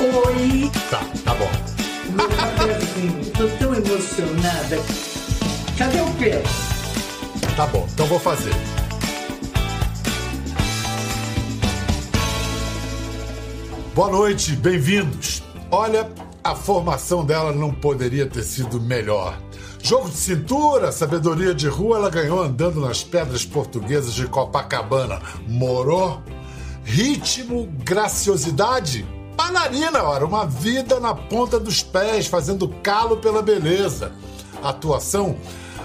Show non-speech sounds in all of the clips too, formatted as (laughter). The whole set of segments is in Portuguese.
Oi! Tá, tá bom. Meu cafezinho, tô tão emocionada. Cadê o Pedro? Tá bom, então vou fazer. Boa noite, bem-vindos. Olha, a formação dela não poderia ter sido melhor. Jogo de cintura, sabedoria de rua, ela ganhou andando nas pedras portuguesas de Copacabana. Morou? Ritmo, graciosidade? Bailarina, ora, uma vida na ponta dos pés, fazendo calo pela beleza. Atuação?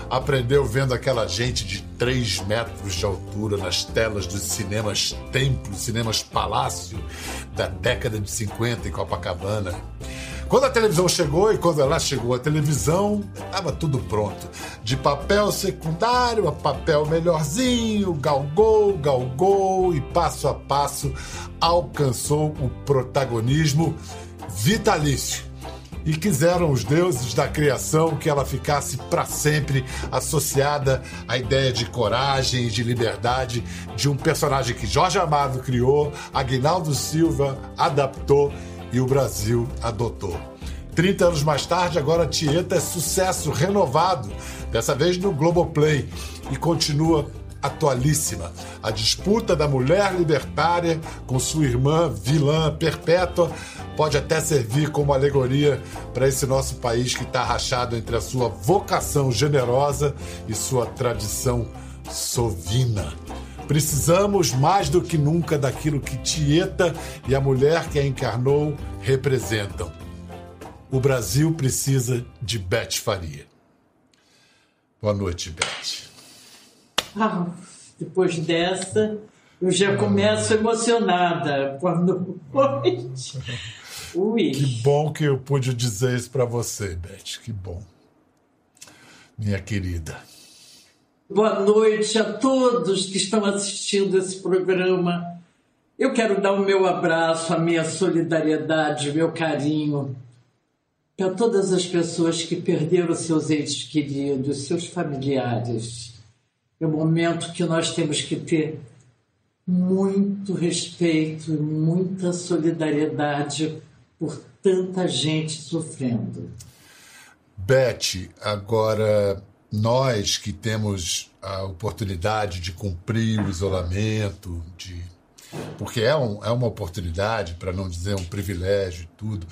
Aprendeu vendo aquela gente de 3 metros de altura nas telas dos cinemas Templo, cinemas Palácio, da década de 50 em Copacabana. Quando a televisão chegou e quando ela chegou a televisão, estava tudo pronto. De papel secundário a papel melhorzinho, galgou, galgou e passo a passo alcançou o protagonismo vitalício. E quiseram os deuses da criação que ela ficasse para sempre associada à ideia de coragem e de liberdade de um personagem que Jorge Amado criou, Aguinaldo Silva adaptou e o Brasil adotou. 30 anos mais tarde, agora Tieta é sucesso renovado, dessa vez no Globoplay, e continua atualíssima. A disputa da mulher libertária com sua irmã vilã perpétua pode até servir como alegoria para esse nosso país que está rachado entre a sua vocação generosa e sua tradição sovina. Precisamos mais do que nunca daquilo que Tieta e a mulher que a encarnou representam. O Brasil precisa de Beth Faria. Boa noite, Beth. Ah, depois dessa, eu já começo emocionada. Boa noite. (laughs) Ui. Que bom que eu pude dizer isso para você, Beth. Que bom. Minha querida. Boa noite a todos que estão assistindo esse programa. Eu quero dar o meu abraço, a minha solidariedade, o meu carinho para todas as pessoas que perderam seus entes queridos, seus familiares. É um momento que nós temos que ter muito respeito e muita solidariedade por tanta gente sofrendo. Beth, agora nós que temos a oportunidade de cumprir o isolamento, de porque é, um, é uma oportunidade, para não dizer um privilégio e tudo.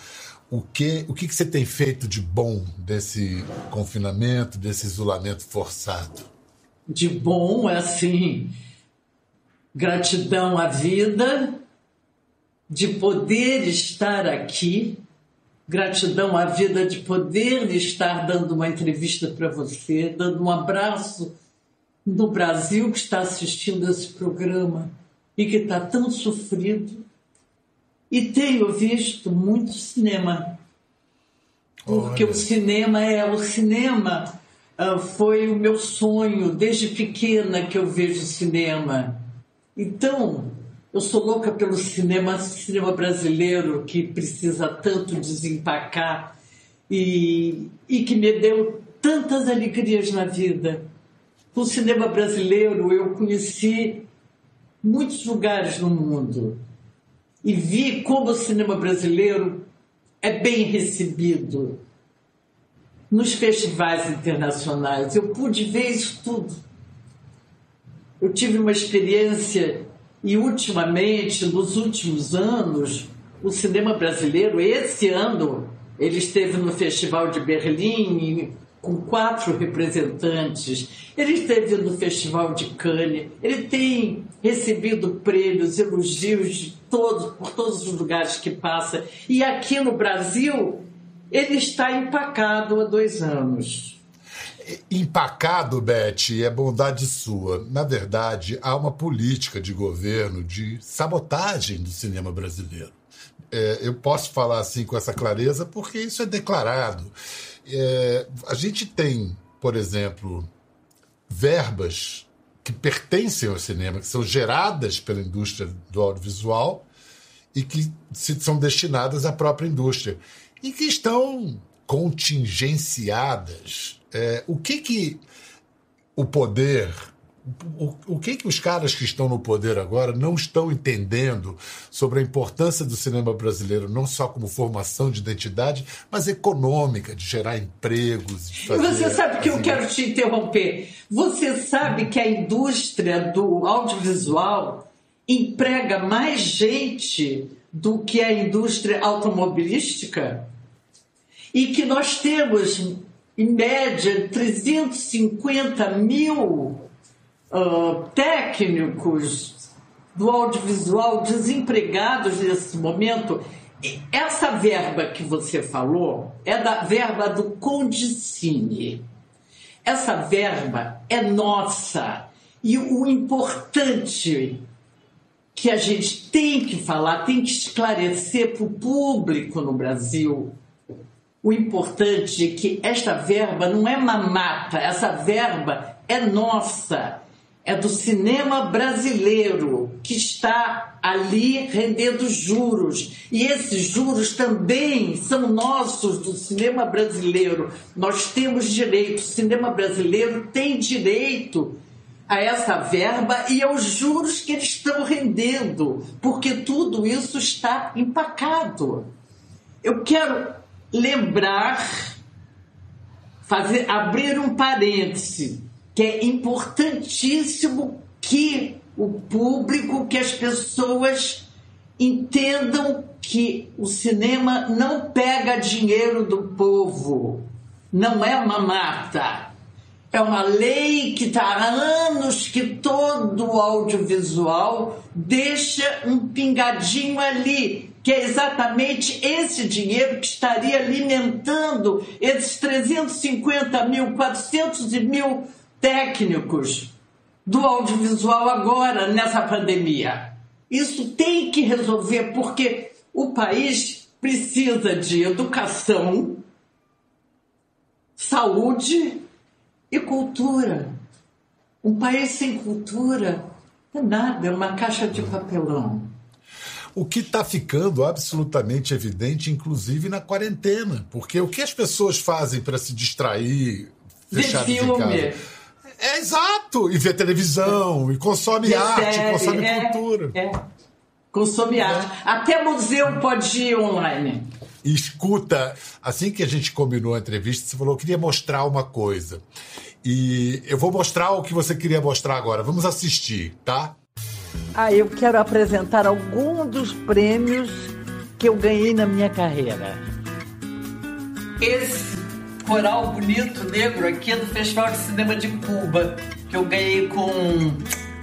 O que, o que, que você tem feito de bom desse confinamento, desse isolamento forçado? De bom, é assim, gratidão à vida, de poder estar aqui, gratidão à vida de poder estar dando uma entrevista para você, dando um abraço no Brasil que está assistindo esse programa e que está tão sofrido. E tenho visto muito cinema, porque Olha. o cinema é o cinema. Uh, foi o meu sonho desde pequena que eu vejo cinema. Então, eu sou louca pelo cinema, cinema brasileiro que precisa tanto desempacar e, e que me deu tantas alegrias na vida. O cinema brasileiro eu conheci muitos lugares no mundo e vi como o cinema brasileiro é bem recebido nos festivais internacionais. Eu pude ver isso tudo. Eu tive uma experiência e ultimamente, nos últimos anos, o cinema brasileiro, esse ano, ele esteve no Festival de Berlim com quatro representantes. Ele esteve no Festival de Cannes. Ele tem recebido prêmios, elogios de todos, por todos os lugares que passa. E aqui no Brasil, ele está empacado há dois anos. Empacado, Beth, é bondade sua. Na verdade, há uma política de governo de sabotagem do cinema brasileiro. É, eu posso falar assim com essa clareza porque isso é declarado. É, a gente tem, por exemplo, verbas que pertencem ao cinema, que são geradas pela indústria do audiovisual e que são destinadas à própria indústria e que estão contingenciadas. É, o que que o poder o, o que que os caras que estão no poder agora não estão entendendo sobre a importância do cinema brasileiro, não só como formação de identidade, mas econômica, de gerar empregos. De fazer, Você sabe que eu quero te interromper. Você sabe que a indústria do audiovisual emprega mais gente do que a indústria automobilística? E que nós temos, em média, 350 mil uh, técnicos do audiovisual desempregados nesse momento. Essa verba que você falou é da verba do Condicine. Essa verba é nossa. E o importante que a gente tem que falar, tem que esclarecer para o público no Brasil. O importante é que esta verba não é mamata, essa verba é nossa é do cinema brasileiro, que está ali rendendo juros. E esses juros também são nossos do cinema brasileiro. Nós temos direito, o cinema brasileiro tem direito a essa verba e aos juros que eles estão rendendo, porque tudo isso está empacado. Eu quero lembrar, fazer abrir um parêntese que é importantíssimo que o público, que as pessoas entendam que o cinema não pega dinheiro do povo, não é uma mata. É uma lei que está há anos que todo audiovisual deixa um pingadinho ali, que é exatamente esse dinheiro que estaria alimentando esses 350 mil, 400 mil técnicos do audiovisual agora nessa pandemia. Isso tem que resolver porque o país precisa de educação, saúde e cultura. Um país sem cultura é nada, é uma caixa de papelão. O que está ficando absolutamente evidente, inclusive na quarentena, porque o que as pessoas fazem para se distrair, fechadas em casa? É exato! E vê televisão, e consome Vê arte, série, consome é, cultura. É. Consome é. arte. Até museu pode ir online. E escuta, assim que a gente combinou a entrevista, você falou que queria mostrar uma coisa. E eu vou mostrar o que você queria mostrar agora. Vamos assistir, tá? Ah, eu quero apresentar algum dos prêmios que eu ganhei na minha carreira. Esse coral bonito negro aqui é do Festival de Cinema de Cuba, que eu ganhei com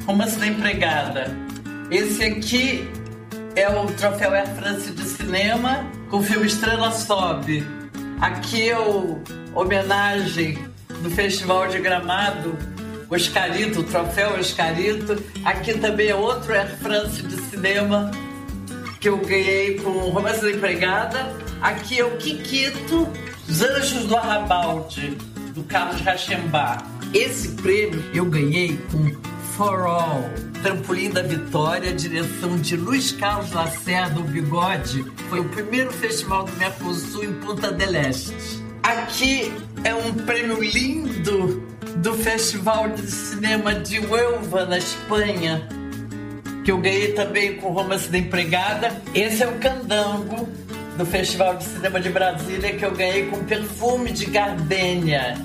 Romance da Empregada. Esse aqui é o troféu Air France de cinema com o filme Estrela Sobe. Aqui é o homenagem do Festival de Gramado, Oscarito, o troféu Oscarito. Aqui também é outro Air France de cinema que eu ganhei com Romance da Empregada. Aqui é o Kikito os Anjos do Arrabalde, do Carlos Rachembar. Esse prêmio eu ganhei com For All, Trampolim da Vitória, direção de Luiz Carlos Lacerda, o Bigode. Foi o primeiro festival do Mercosul em Punta del Este. Aqui é um prêmio lindo do Festival de Cinema de Huelva, na Espanha, que eu ganhei também com Romance da Empregada. Esse é o Candango, do Festival de Cinema de Brasília que eu ganhei com Perfume de Gardênia,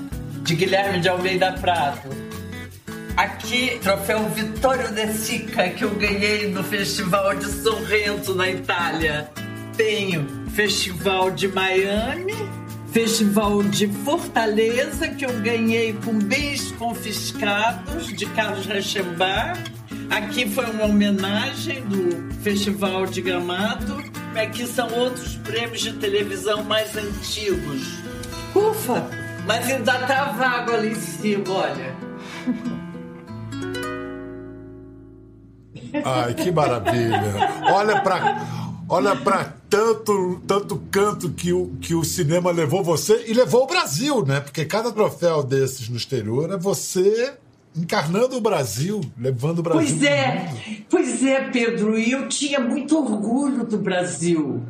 de Guilherme de Almeida Prado. Aqui, troféu Vittorio De Sica, que eu ganhei no Festival de Sorrento, na Itália. Tenho Festival de Miami, Festival de Fortaleza, que eu ganhei com Bens Confiscados, de Carlos Rechembar. Aqui foi uma homenagem do Festival de Gramado Aqui são outros prêmios de televisão mais antigos. Ufa! Mas ainda tá vago ali em cima, olha. Ai, que maravilha. Olha para olha para tanto, tanto canto que o, que o cinema levou você e levou o Brasil, né? Porque cada troféu desses no exterior é você encarnando o Brasil, levando o Brasil. Pois é, pois é, Pedro, e eu tinha muito orgulho do Brasil,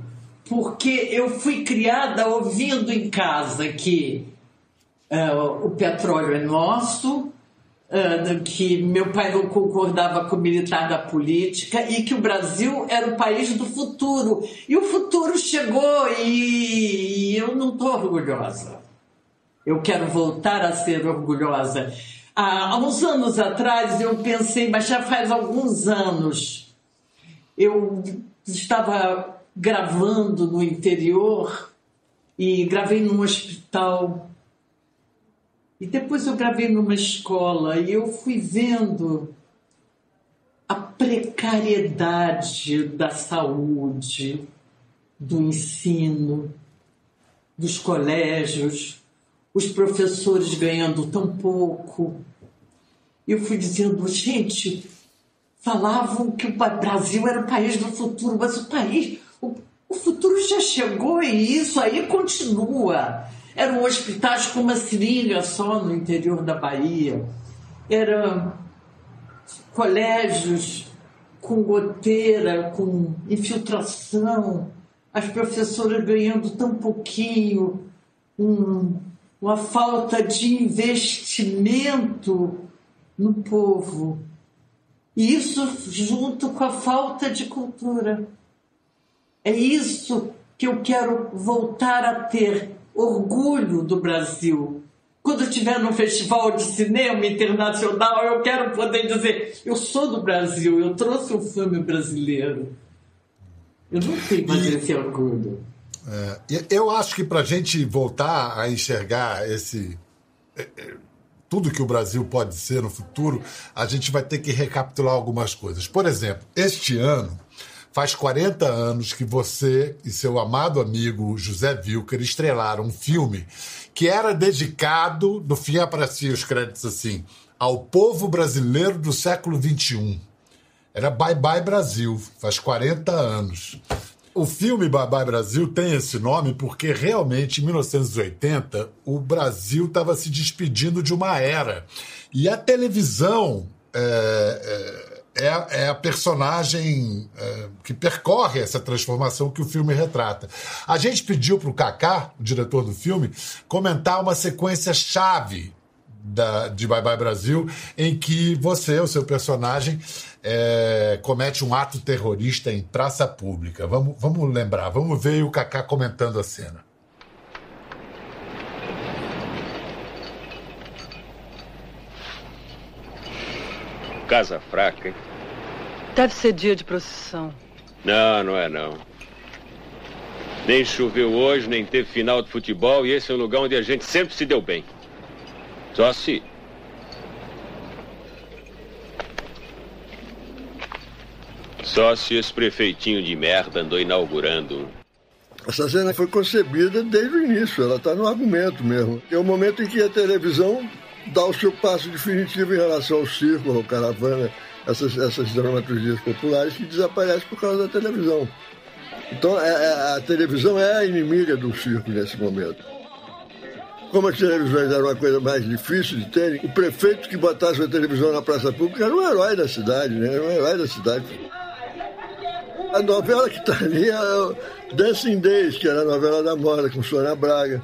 porque eu fui criada ouvindo em casa que uh, o petróleo é nosso, que meu pai não concordava com militar da política e que o Brasil era o país do futuro. E o futuro chegou e eu não estou orgulhosa. Eu quero voltar a ser orgulhosa. Há uns anos atrás eu pensei, mas já faz alguns anos, eu estava gravando no interior e gravei num hospital e depois eu gravei numa escola e eu fui vendo a precariedade da saúde, do ensino, dos colégios, os professores ganhando tão pouco. Eu fui dizendo, gente, falavam que o Brasil era o país do futuro, mas o país, o, o futuro já chegou e isso aí continua. Eram hospitais com uma seringa só no interior da Bahia. Eram colégios com goteira, com infiltração, as professoras ganhando tão pouquinho, um, uma falta de investimento no povo. E isso junto com a falta de cultura. É isso que eu quero voltar a ter orgulho do Brasil. Quando estiver no festival de cinema internacional, eu quero poder dizer: eu sou do Brasil, eu trouxe um filme brasileiro. Eu não tenho mais esse orgulho. É, eu acho que para a gente voltar a enxergar esse é, é, tudo que o Brasil pode ser no futuro, a gente vai ter que recapitular algumas coisas. Por exemplo, este ano Faz 40 anos que você e seu amado amigo José Wilker estrelaram um filme que era dedicado, no fim apareciam os créditos assim, ao povo brasileiro do século XXI. Era Bye Bye Brasil, faz 40 anos. O filme Bye Bye Brasil tem esse nome porque realmente em 1980 o Brasil estava se despedindo de uma era. E a televisão. É, é, é, a personagem é, que percorre essa transformação que o filme retrata. A gente pediu para o Kaká, o diretor do filme, comentar uma sequência chave da, de Bye Bye Brasil, em que você, o seu personagem, é, comete um ato terrorista em praça pública. Vamos, vamos lembrar, vamos ver o Kaká comentando a cena. Casa fraca, hein? Deve ser dia de procissão. Não, não é não. Nem choveu hoje, nem teve final de futebol e esse é um lugar onde a gente sempre se deu bem. Só se. Só se esse prefeitinho de merda andou inaugurando. Essa cena foi concebida desde o início, ela está no argumento mesmo. É o momento em que a televisão dá o seu passo definitivo em relação ao circo, ao caravana, essas, essas dramaturgias populares que desaparecem por causa da televisão. Então, é, é, a televisão é a inimiga do circo nesse momento. Como as televisões eram uma coisa mais difícil de ter, o prefeito que botasse a televisão na praça pública era um herói da cidade, né? Era um herói da cidade. A novela que está ali é Dancing Days, que era a novela da moda, com Sônia Braga.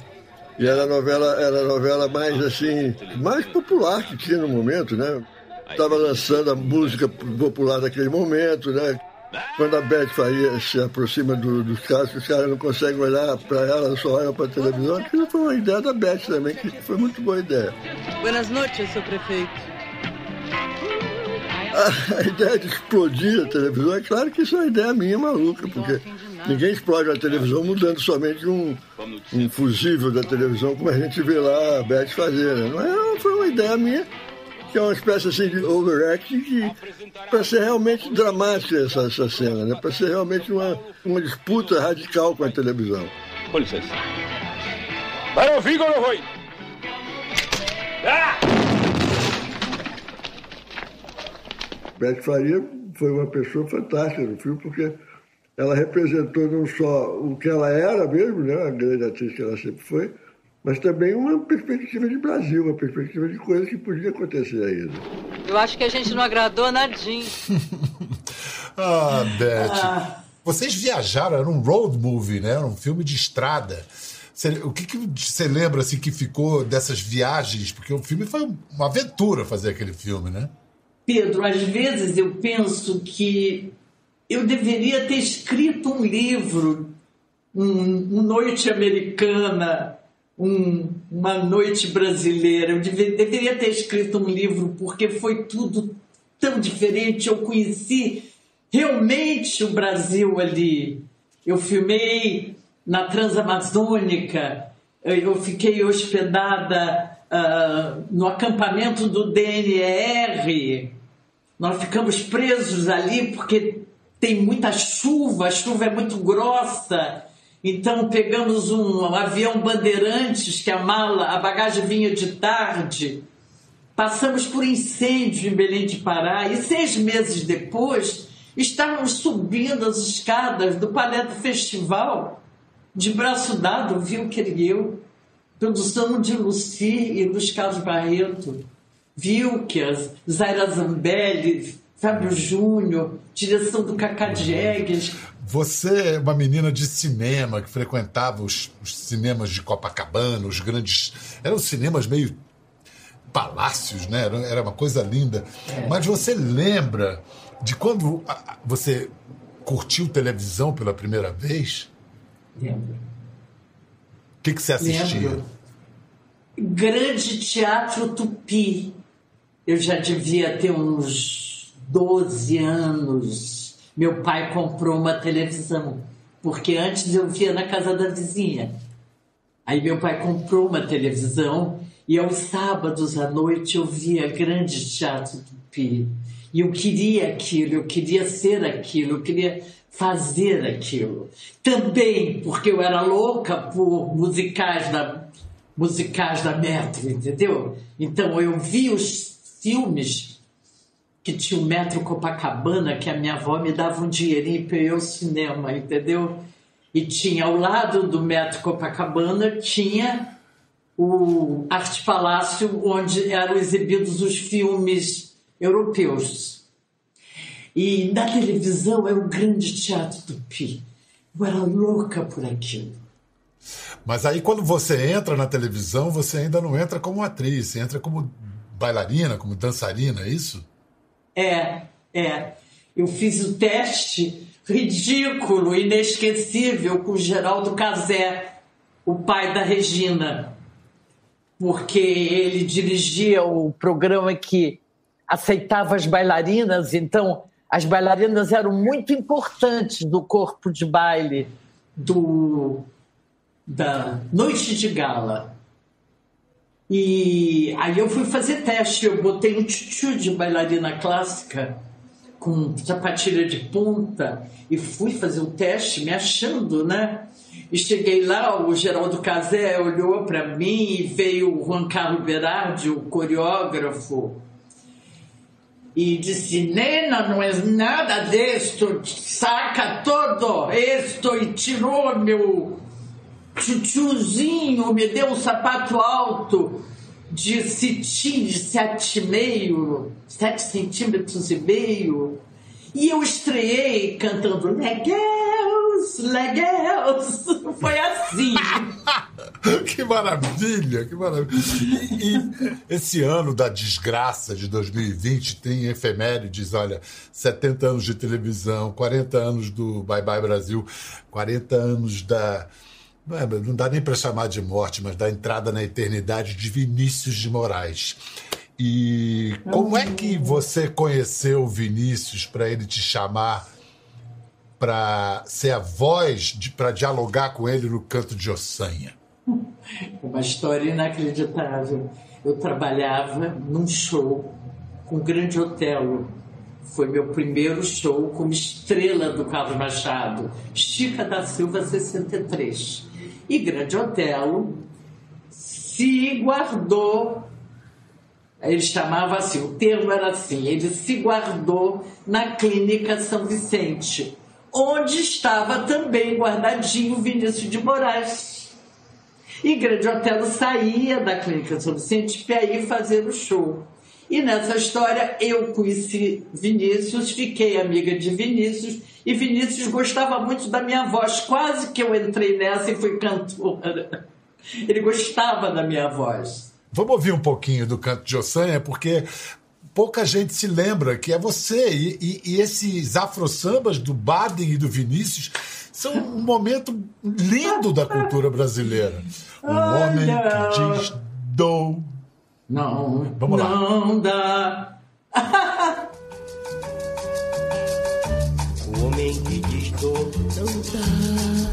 E era a novela, era a novela mais assim, mais popular que tinha no momento, né? Estava lançando a música popular daquele momento, né? Quando a Beth Faria se aproxima do, dos caras, os caras não conseguem olhar para ela, só olham para a televisão. Aquilo foi uma ideia da Beth também, que foi muito boa ideia. Buenas noites, seu prefeito. A, (laughs) a ideia de explodir a televisão, é claro que isso é uma ideia minha maluca, porque ninguém explode a televisão mudando somente um, um fusível da televisão, como a gente vê lá a Beth fazer. Né? Não é, foi uma ideia minha que é uma espécie assim de overacting para ser realmente dramática essa, essa cena, né? Para ser realmente uma, uma disputa radical com a televisão. Com licença. Vai ouvir ou não vai? Ah! Beth Faria foi uma pessoa fantástica no filme, porque ela representou não só o que ela era mesmo, né, a grande atriz que ela sempre foi, mas também uma perspectiva de Brasil, uma perspectiva de coisas que podia acontecer ainda. Eu acho que a gente não agradou nadinho. (laughs) ah, Beth. Ah. Vocês viajaram, era um road movie, né? Era um filme de estrada. O que, que você lembra assim que ficou dessas viagens? Porque o filme foi uma aventura fazer aquele filme, né? Pedro, às vezes eu penso que eu deveria ter escrito um livro, um, um Noite Americana, um, uma Noite Brasileira. Eu deve, deveria ter escrito um livro porque foi tudo tão diferente. Eu conheci realmente o Brasil ali. Eu filmei na Transamazônica, eu fiquei hospedada uh, no acampamento do DNR. Nós ficamos presos ali porque tem muita chuva, a chuva é muito grossa. Então pegamos um, um avião Bandeirantes, que a mala, a bagagem vinha de tarde. Passamos por incêndio em Belém de Pará e seis meses depois estávamos subindo as escadas do Palais do Festival de braço dado, viu que ergueu, produção de Luci e Luiz Carlos Barreto, Vilquias, Zaira Zambelli, Fábio Júnior, direção do Cacá Diegues. Você é uma menina de cinema que frequentava os, os cinemas de Copacabana, os grandes. Eram cinemas meio palácios, né? Era, uma coisa linda. É. Mas você lembra de quando você curtiu televisão pela primeira vez? Lembro. O que, que você assistia? Lembro. Grande Teatro Tupi. Eu já devia ter uns 12 anos. Meu pai comprou uma televisão, porque antes eu via na casa da vizinha. Aí meu pai comprou uma televisão e aos sábados à noite eu via Grande Teatro Tupi. E eu queria aquilo, eu queria ser aquilo, eu queria fazer aquilo. Também porque eu era louca por musicais da, musicais da Metro, entendeu? Então eu vi os filmes que tinha o Metro Copacabana, que a minha avó me dava um dinheirinho para eu ir ao cinema, entendeu? E tinha ao lado do Metro Copacabana, tinha o Arte Palácio, onde eram exibidos os filmes europeus. E na televisão é o grande teatro do Pi. Eu era louca por aquilo. Mas aí quando você entra na televisão, você ainda não entra como atriz, você entra como bailarina, como dançarina, é isso? É, é. Eu fiz o teste ridículo, inesquecível com o Geraldo Cazé, o pai da Regina. Porque ele dirigia o programa que aceitava as bailarinas, então as bailarinas eram muito importantes do corpo de baile do, da noite de gala. E aí eu fui fazer teste, eu botei um tchutchu de bailarina clássica com sapatilha de ponta e fui fazer o teste me achando, né? E cheguei lá, o Geraldo Casé olhou para mim e veio o Juan Carlos Berardi, o coreógrafo, e disse: Nena, não é nada disto, saca todo isto e tirou meu tchutchuzinho, me deu um sapato alto de cetim de sete e meio, sete centímetros e meio. E eu estreiei cantando Leguels, Leguels. (laughs) Foi assim. (laughs) que maravilha, que maravilha. E, e, esse ano da desgraça de 2020 tem efemérides, olha, 70 anos de televisão, 40 anos do Bye Bye Brasil, 40 anos da. Não, é, não dá nem para chamar de morte, mas da entrada na eternidade de Vinícius de Moraes. E como é que você conheceu o Vinícius para ele te chamar para ser a voz para dialogar com ele no canto de Ossanha? (laughs) Uma história inacreditável. Eu trabalhava num show com o Grande Otelo. Foi meu primeiro show como estrela do Carlos Machado, Chica da Silva 63. E Grande Otelo se guardou ele chamava assim, o termo era assim, ele se guardou na clínica São Vicente, onde estava também guardadinho Vinícius de Moraes. E Grande Otelo saía da clínica São Vicente para ir fazer o show. E nessa história eu conheci Vinícius, fiquei amiga de Vinícius, e Vinícius gostava muito da minha voz, quase que eu entrei nessa e fui cantora. (laughs) Ele gostava da minha voz. Vamos ouvir um pouquinho do canto de Ossanha, porque pouca gente se lembra que é você. E, e, e esses afro-sambas do Baden e do Vinícius são um momento lindo da cultura brasileira. Um homem que diz dou. Não, Vamos lá. não dá. O homem que diz dor não dá,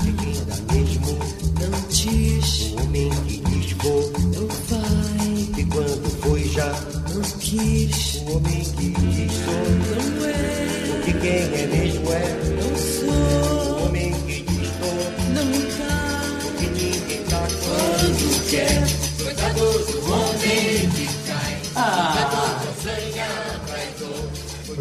de quem dá mesmo não diz. O homem que diz vou não vai, e quando foi já não quis. O homem que diz sou não é, de quem é mesmo é não sou. O homem que diz dor não dá, que ninguém dá quando quer.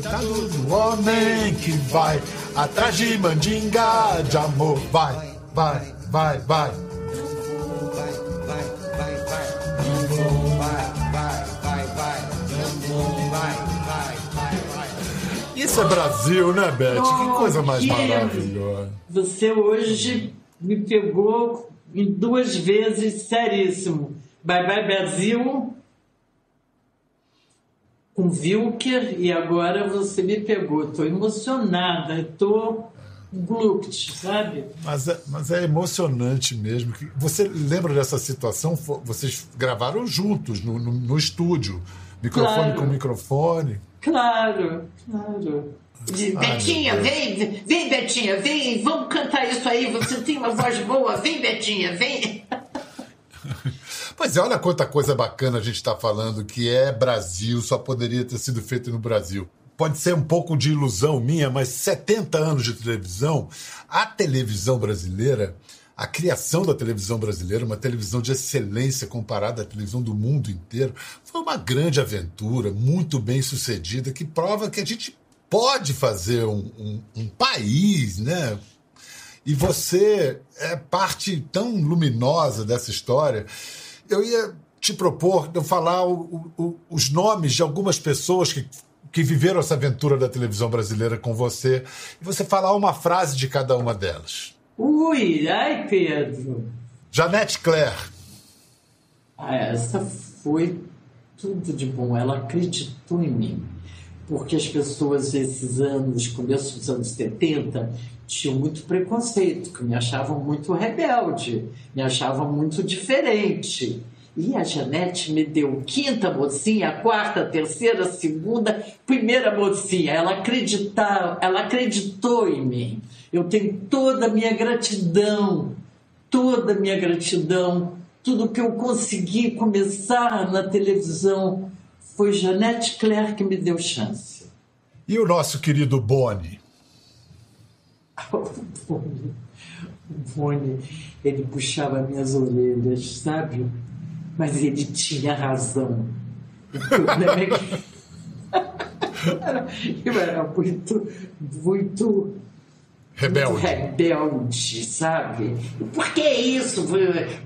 Coitado do homem que vai atrás de mandinga de amor. Vai, vai, vai, vai. Isso é Brasil, né, Beth? Que coisa mais que- maravilhosa. Você hoje me pegou em duas vezes seríssimo. Bye Bye Brasil com Wilker e agora você me pegou. Estou emocionada, estou gluct, sabe? Mas é, mas é emocionante mesmo. que- Você lembra dessa situação? Vocês gravaram juntos no, no- no estúdio, microfone Claro. com microfone. Claro, claro. De, Ai, Betinha, meu vem, vem, Betinha, vem, vamos cantar isso aí. Você tem uma voz boa, vem, Betinha, vem. Pois é, olha quanta coisa bacana a gente está falando que é Brasil, só poderia ter sido feito no Brasil. Pode ser um pouco de ilusão minha, mas 70 anos de televisão, a televisão brasileira, a criação da televisão brasileira, uma televisão de excelência comparada à televisão do mundo inteiro, foi uma grande aventura, muito bem sucedida, que prova que a gente pode fazer um, um- um país, né? E você é parte tão luminosa dessa história. Eu ia te propor de eu falar o- o- os nomes de algumas pessoas que, que viveram essa aventura da televisão brasileira com você e você falar uma frase de cada uma delas. Ui, ai, Pedro. Janete Claire. Ah, essa foi tudo de bom. Ela acreditou em mim. Porque as pessoas, esses anos, começo dos anos 70, tinham muito preconceito, que me achavam muito rebelde, me achavam muito diferente. E a Janete me deu quinta mocinha, quarta, terceira, segunda, primeira mocinha. Ela acreditava, ela acreditou em mim. Eu tenho toda a minha gratidão, toda a minha gratidão, tudo que eu consegui começar na televisão foi Janete Claire que me deu chance. E o nosso querido Boni. O Boni, o Boni, ele puxava minhas orelhas, sabe? Mas ele tinha razão. O problema é que (laughs) eu era muito, muito Rebelde. rebelde, sabe? Por que isso?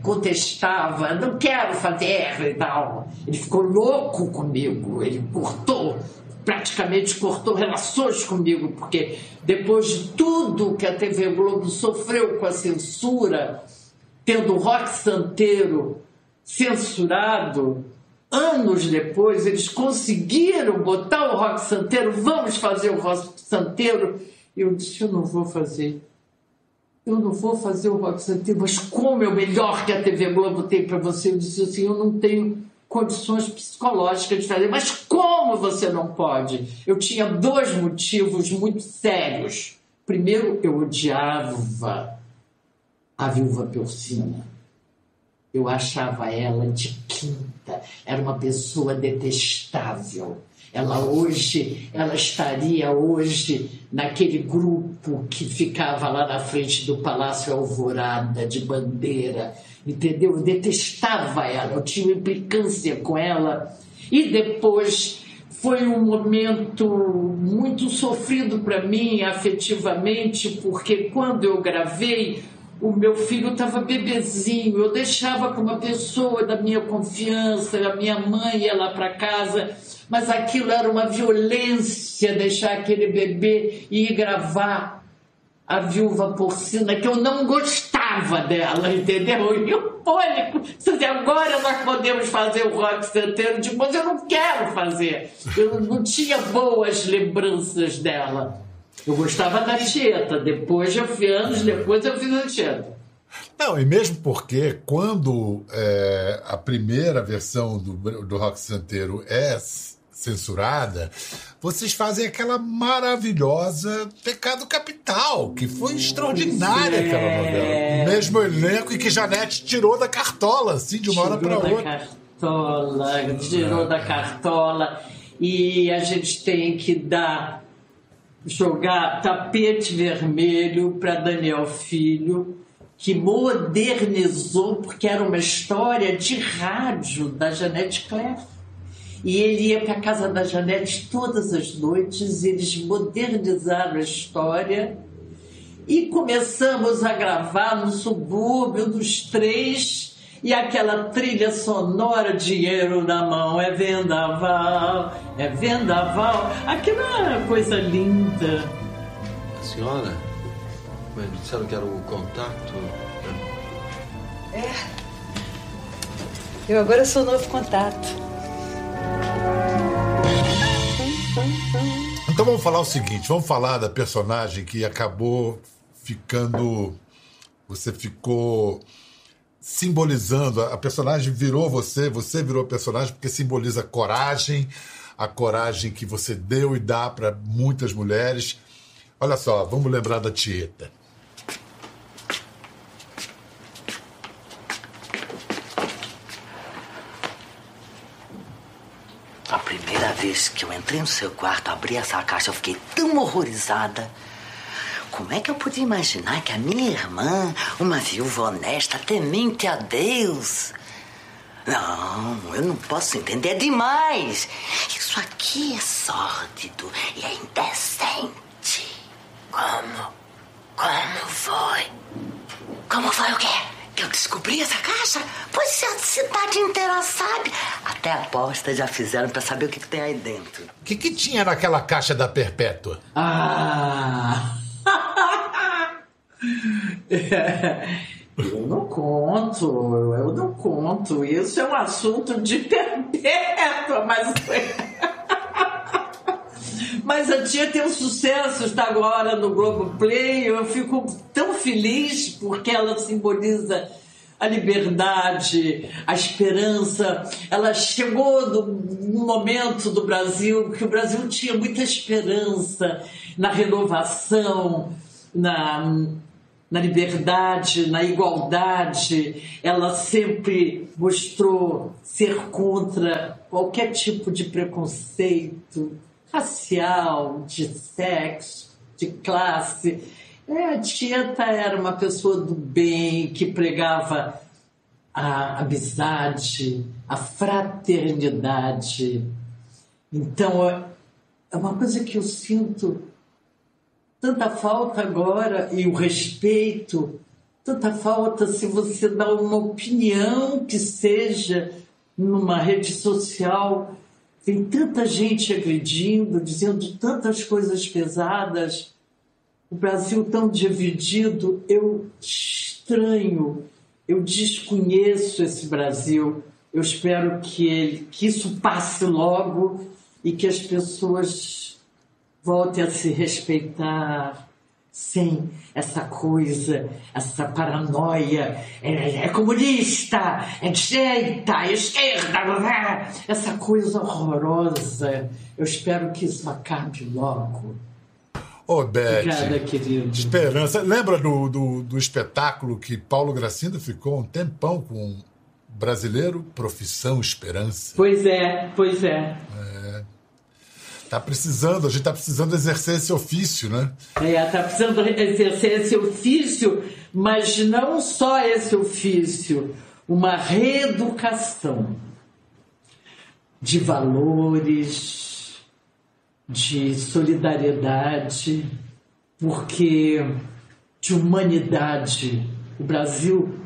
Contestava, não quero fazer e tal. Ele ficou louco comigo, ele cortou, praticamente cortou relações comigo, porque depois de tudo que a TV Globo sofreu com a censura, tendo o rock santeiro censurado, anos depois eles conseguiram botar o rock santeiro, vamos fazer o rock santeiro. Eu disse, eu não vou fazer. Eu não vou fazer o rock santeiro, mas como é o melhor que a TV Globo tem para você? Eu disse assim, eu não tenho condições psicológicas de fazer. Mas como você não pode? Eu tinha dois motivos muito sérios. Primeiro, eu odiava a viúva Porcina. Eu achava ela de quinta, era uma pessoa detestável. Ela hoje, ela estaria hoje naquele grupo que ficava lá na frente do Palácio Alvorada de bandeira, entendeu? Eu detestava ela, eu tinha implicância com ela. E depois foi um momento muito sofrido para mim afetivamente, porque quando eu gravei, o meu filho estava bebezinho, eu deixava com uma pessoa da minha confiança, a minha mãe ia lá para casa, mas aquilo era uma violência deixar aquele bebê e ir gravar a viúva porcina, que eu não gostava gostava dela, entendeu? E o pânico, agora nós podemos fazer o rock santeiro, depois eu não quero fazer. Eu não tinha boas lembranças dela. Eu gostava da Tieta, depois, eu, anos depois eu fiz a Tieta. Não, e mesmo porque quando é, a primeira versão do, do Rock Santeiro é censurada, vocês fazem aquela maravilhosa Pecado Capital, que foi extraordinária é. aquela novela. O mesmo elenco e que Janete tirou da cartola, assim, de uma hora para da outra. cartola, tirou da cartola. E a gente tem que dar, jogar tapete vermelho para Daniel Filho, que modernizou, porque era uma história de rádio da Janete Cleff. E ele ia para a casa da Janete todas as noites, eles modernizaram a história e começamos a gravar no subúrbio dos três e aquela trilha sonora, dinheiro na mão, é vendaval, é vendaval. Aquilo é uma coisa linda. A senhora? Mas me disseram que era o contato. Eu agora sou novo contato. Então vamos falar o seguinte, vamos falar da personagem que acabou ficando. Você ficou simbolizando, a personagem virou você, você virou personagem porque simboliza coragem, a coragem que você deu e dá para muitas mulheres. Olha só, vamos lembrar da Tieta. A primeira vez que eu entrei no seu quarto, abri essa caixa, eu fiquei tão horrorizada. Como é que eu podia imaginar que a minha irmã, uma viúva honesta, temente a Deus. Não, eu não posso entender, é demais. Isso aqui é sórdido e é indecente. Como? Como foi? Como foi o quê? Eu descobri essa caixa? Pois se a cidade inteira sabe. Até aposta já fizeram pra saber o que, que tem aí dentro. O que, que tinha naquela caixa da Perpétua? Ah! (laughs) Eu não conto, eu não conto. Isso é um assunto de perpétua, mas. Mas a tia tem um sucesso, está agora no Globoplay. Eu fico tão feliz porque ela simboliza a liberdade, a esperança. Ela chegou no momento do Brasil que o Brasil tinha muita esperança na renovação, na, na liberdade, na igualdade. Ela sempre mostrou ser contra qualquer tipo de preconceito racial, de sexo, de classe. É, a Tieta era uma pessoa do bem que pregava a amizade, a fraternidade. Então, é- é uma coisa que eu sinto tanta falta agora e o respeito, tanta falta se você dá uma opinião que seja numa rede social, tem tanta gente agredindo, dizendo tantas coisas pesadas, o Brasil tão dividido, eu estranho, eu desconheço esse Brasil. Eu espero que, ele, que isso passe logo e que as pessoas voltem a se respeitar sem essa coisa, essa paranoia. É, é comunista, é direita, é esquerda, é? essa coisa horrorosa. Eu espero que isso acabe logo. Ô, Beth. Obrigada, querido. Esperança. Lembra do, do, do espetáculo que Paulo Gracindo ficou um tempão com brasileiro? Profissão Esperança. Pois é, pois é. Tá precisando, a gente tá precisando exercer esse ofício, né? É, tá precisando exercer esse ofício, mas não só esse ofício, uma reeducação de valores, de solidariedade, porque de humanidade o Brasil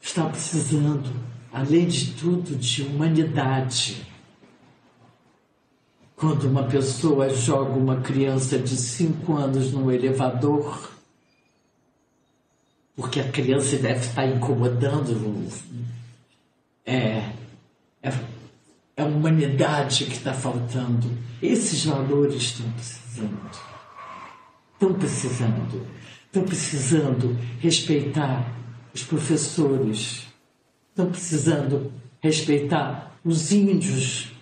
está precisando, além de tudo, de humanidade. Quando uma pessoa joga uma criança de cinco anos num elevador, porque a criança deve estar incomodando. É, é, é a humanidade que está faltando. Esses valores estão precisando. Estão precisando. Estão precisando respeitar os professores. Estão precisando respeitar os índios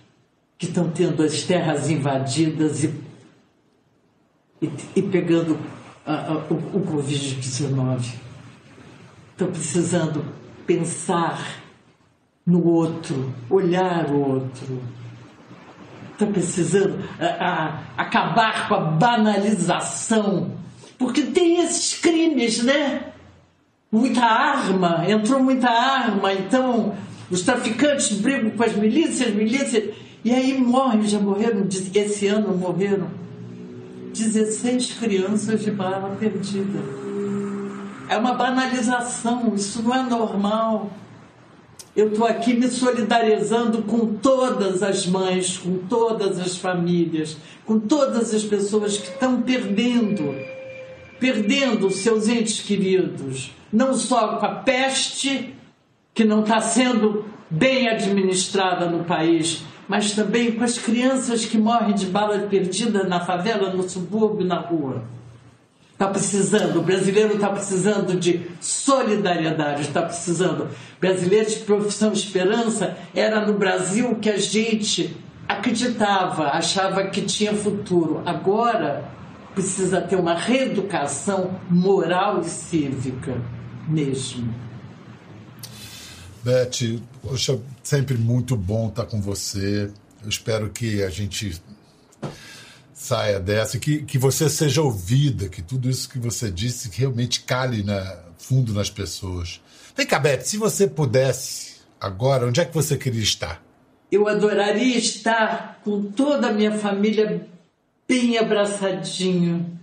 que estão tendo as terras invadidas e, e, e pegando a, a, o, o Covid-19 estão precisando pensar no outro, olhar o outro. Estão precisando a, acabar com a banalização, porque tem esses crimes, né? Muita arma, entrou muita arma, então os traficantes brigam com as milícias, milícias, e aí morrem, já morreram, esse ano morreram 16 crianças de bala perdida. É uma banalização, isso não é normal. Eu estou aqui me solidarizando com todas as mães, com todas as famílias, com todas as pessoas que estão perdendo, perdendo seus entes queridos, não só com a peste, que não está sendo bem administrada no país, mas também com as crianças que morrem de bala perdida na favela, no subúrbio, na rua. Está precisando, o brasileiro está precisando de solidariedade, está precisando. Brasileiros de profissão esperança era no Brasil que a gente acreditava, achava que tinha futuro. Agora precisa ter uma reeducação moral e cívica mesmo. Beth, poxa, sempre muito bom estar com você. Eu espero que a gente saia dessa, que, que você seja ouvida, que tudo isso que você disse realmente cale na, fundo nas pessoas. Vem cá, Beth, se você pudesse agora, onde é que você queria estar? Eu adoraria estar com toda a minha família bem abraçadinho,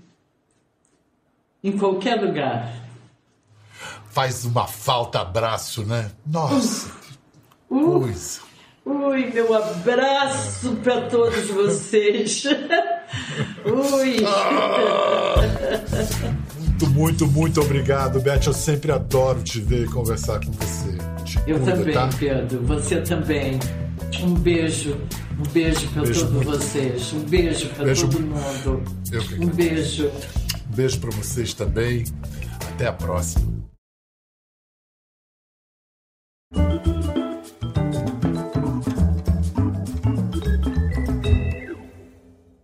em qualquer lugar. Faz uma falta abraço, né? Nossa, coisa. Ui, meu abraço para todos vocês. Ui! Muito, muito, muito obrigado, Beth. Eu sempre adoro te ver e conversar com você. Te eu cuida, também, tá? Pedro. Você também. Um beijo. Um beijo para todos muito... vocês. Um beijo para todo mundo. Um beijo. Um beijo para vocês também. Até a próxima.